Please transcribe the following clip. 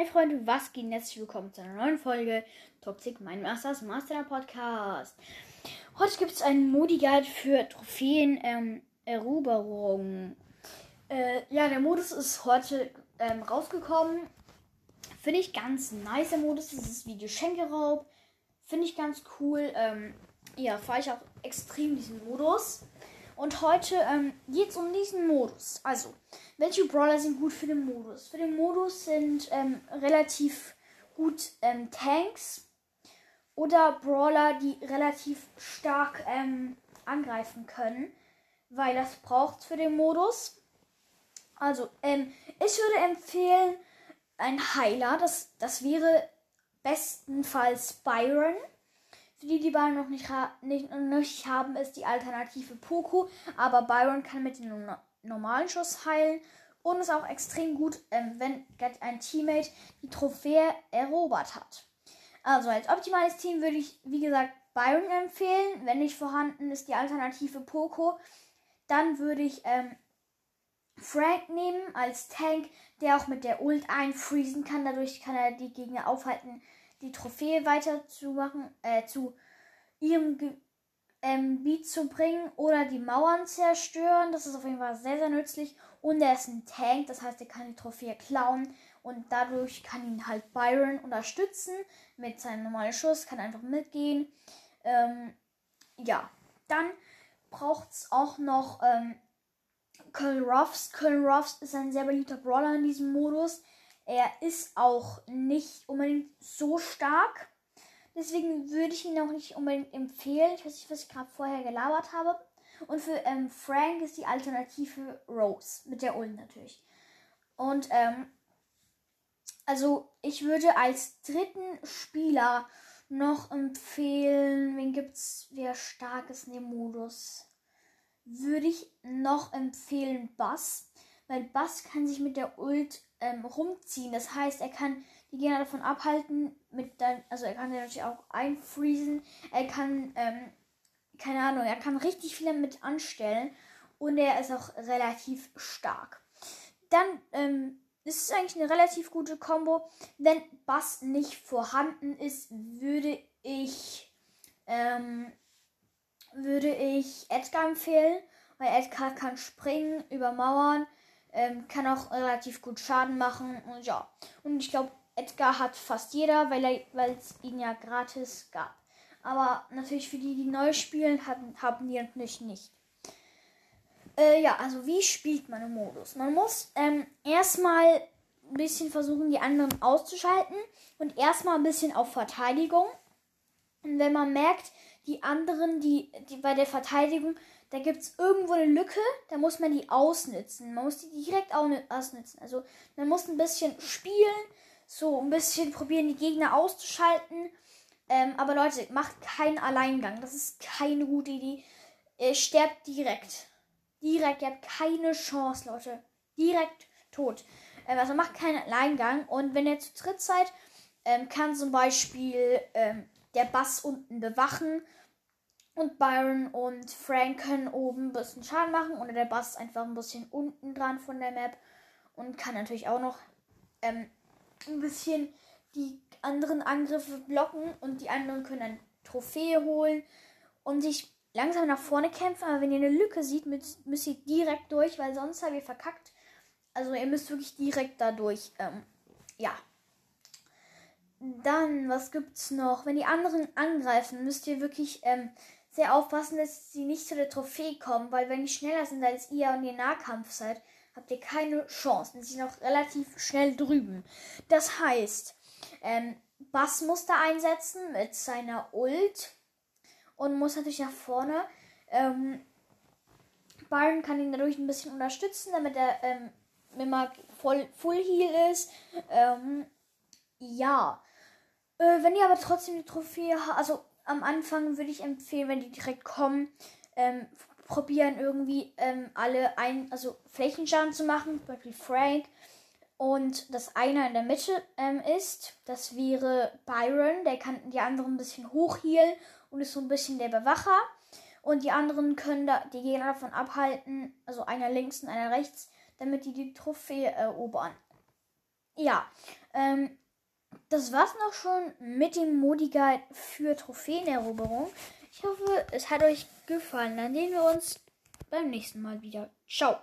Hi Freunde, was geht? Herzlich willkommen zu einer neuen Folge Toxic Mind Masters Master Podcast. Heute gibt es einen Modi-Guide für Trophäen ähm. Äh, ja, der Modus ist heute ähm, rausgekommen. Finde ich ganz nice, der Modus. Das ist wie Geschenkeraub. Finde ich ganz cool. Ähm, ja, fahre ich auch extrem diesen Modus. Und heute ähm, geht es um diesen Modus. Also, welche Brawler sind gut für den Modus? Für den Modus sind ähm, relativ gut ähm, Tanks oder Brawler, die relativ stark ähm, angreifen können, weil das braucht für den Modus. Also, ähm, ich würde empfehlen, ein Heiler, das, das wäre bestenfalls Byron. Die, die Byron noch nicht, nicht, nicht haben, ist die Alternative Poco. Aber Byron kann mit dem normalen Schuss heilen. Und ist auch extrem gut, ähm, wenn ein Teammate die Trophäe erobert hat. Also als optimales Team würde ich, wie gesagt, Byron empfehlen. Wenn nicht vorhanden ist die Alternative Poco, dann würde ich ähm, Frank nehmen als Tank, der auch mit der Ult einfriesen kann. Dadurch kann er die Gegner aufhalten, die Trophäe weiter zu machen, äh, zu ihrem Ge ähm, Beat zu bringen oder die Mauern zerstören. Das ist auf jeden Fall sehr, sehr nützlich. Und er ist ein Tank, das heißt, er kann die Trophäe klauen und dadurch kann ihn halt Byron unterstützen mit seinem normalen Schuss, kann einfach mitgehen. Ähm, ja, dann braucht es auch noch ähm, Colonel Ruffs. Colonel Ruffs ist ein sehr beliebter Brawler in diesem Modus. Er ist auch nicht unbedingt so stark. Deswegen würde ich ihn auch nicht unbedingt empfehlen. Ich weiß nicht, was ich gerade vorher gelabert habe. Und für ähm, Frank ist die Alternative Rose. Mit der Ult natürlich. Und, ähm, also ich würde als dritten Spieler noch empfehlen, wen gibt's, wer stark ist in dem Modus? Würde ich noch empfehlen Bass. Weil Bass kann sich mit der Ult ähm, rumziehen. Das heißt, er kann die Gegner davon abhalten, mit dann, also er kann natürlich auch einfriesen. Er kann, ähm, keine Ahnung, er kann richtig viel damit anstellen und er ist auch relativ stark. Dann ähm, ist es eigentlich eine relativ gute Combo. Wenn Bass nicht vorhanden ist, würde ich ähm, würde ich Edgar empfehlen, weil Edgar kann springen über Mauern ähm, kann auch relativ gut Schaden machen und ja. Und ich glaube, Edgar hat fast jeder, weil es ihn ja gratis gab. Aber natürlich für die, die neu spielen, hatten, haben die natürlich nicht. Äh, ja, also wie spielt man im Modus? Man muss ähm, erstmal ein bisschen versuchen, die anderen auszuschalten und erstmal ein bisschen auf Verteidigung. Und wenn man merkt, die anderen, die, die bei der Verteidigung da gibt es irgendwo eine Lücke, da muss man die ausnutzen. Man muss die direkt ausnutzen. Also man muss ein bisschen spielen, so ein bisschen probieren, die Gegner auszuschalten. Ähm, aber Leute, macht keinen Alleingang. Das ist keine gute Idee. Ihr sterbt direkt. Direkt, ihr habt keine Chance, Leute. Direkt tot. Ähm, also macht keinen Alleingang. Und wenn ihr zu dritt seid, ähm, kann zum Beispiel ähm, der Bass unten bewachen und Byron und Frank können oben ein bisschen Schaden machen oder der Bass einfach ein bisschen unten dran von der Map und kann natürlich auch noch ähm, ein bisschen die anderen Angriffe blocken und die anderen können dann Trophäe holen und sich langsam nach vorne kämpfen. Aber wenn ihr eine Lücke seht, müsst, ihr direkt durch, weil sonst habt ihr verkackt. Also ihr müsst wirklich direkt da durch. Ähm, ja. Dann, was gibt's noch? Wenn die anderen angreifen, müsst ihr wirklich ähm, sehr aufpassen, dass sie nicht zu der Trophäe kommen, weil wenn die schneller sind als ihr und ihr Nahkampf seid, habt ihr keine Chance. Sie sind auch relativ schnell drüben. Das heißt, ähm, Bass muss da einsetzen mit seiner Ult und muss natürlich nach vorne. Ähm, Byron kann ihn dadurch ein bisschen unterstützen, damit er ähm, immer voll Full Heal ist. Ähm, ja. Äh, wenn ihr aber trotzdem die Trophäe habt, also am Anfang würde ich empfehlen, wenn die direkt kommen, ähm, probieren irgendwie ähm, alle ein, also Flächenschaden zu machen, zum Beispiel Frank. Und das einer in der Mitte ähm, ist, das wäre Byron, der kann die anderen ein bisschen hochhielen und ist so ein bisschen der Bewacher. Und die anderen können da die Gegner davon abhalten, also einer links und einer rechts, damit die die Trophäe erobern. ja, ähm, das war's noch schon mit dem Modi Guide für Trophäeneroberung. Ich hoffe, es hat euch gefallen. Dann sehen wir uns beim nächsten Mal wieder. Ciao.